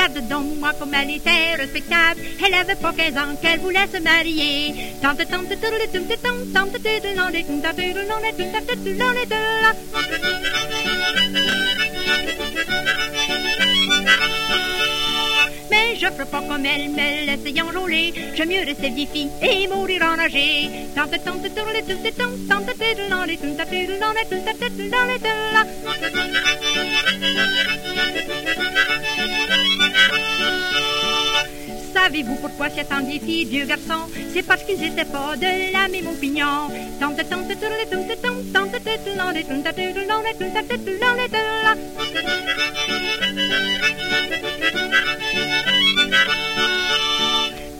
Regarde donc moi comme elle était respectable. Elle avait pas 15 ans qu'elle voulait se marier. Tante, tante, tante, tante, tante, tante, tante, tante, tante, Mais je ferai pas comme elle, me laisse enjôler. J'aime mieux rester vieille fille et mourir en âgé. Tante, tante, tante, tante, tante, tante, tante, tante, tante, tante, Vous pourquoi c'est un défi, vieux garçon C'est parce qu'ils étaient pas de la même opinion.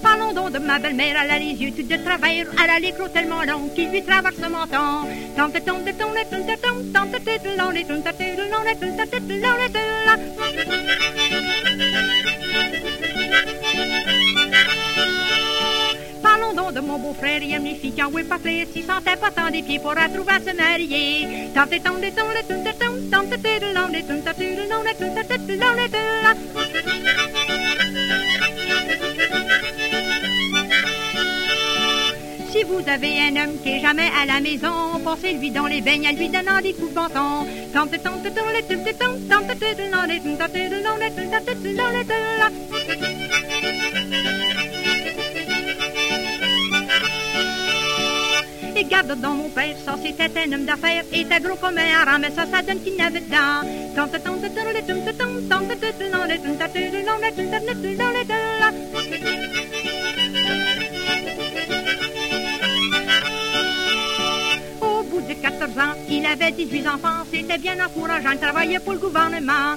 Parlons donc de ma belle-mère, elle a les yeux tout de travers, elle a les tellement longs qui lui traversent le menton de mon beau-frère, il aime les filles qui en pas plaire, s'il tant des pieds pour trouver à se marier. Si vous avez un homme qui est jamais à la maison, pensez-lui dans les beignes, à lui donnant des coups de menton. Regarde dans mon père, ça c'était un homme d'affaires, et t'as gros comme un haram, mais ça, ça donne qu'il n'avait pas. Au bout de 14 ans, il avait 18 enfants, c'était bien encourageant, il travaillait pour le gouvernement.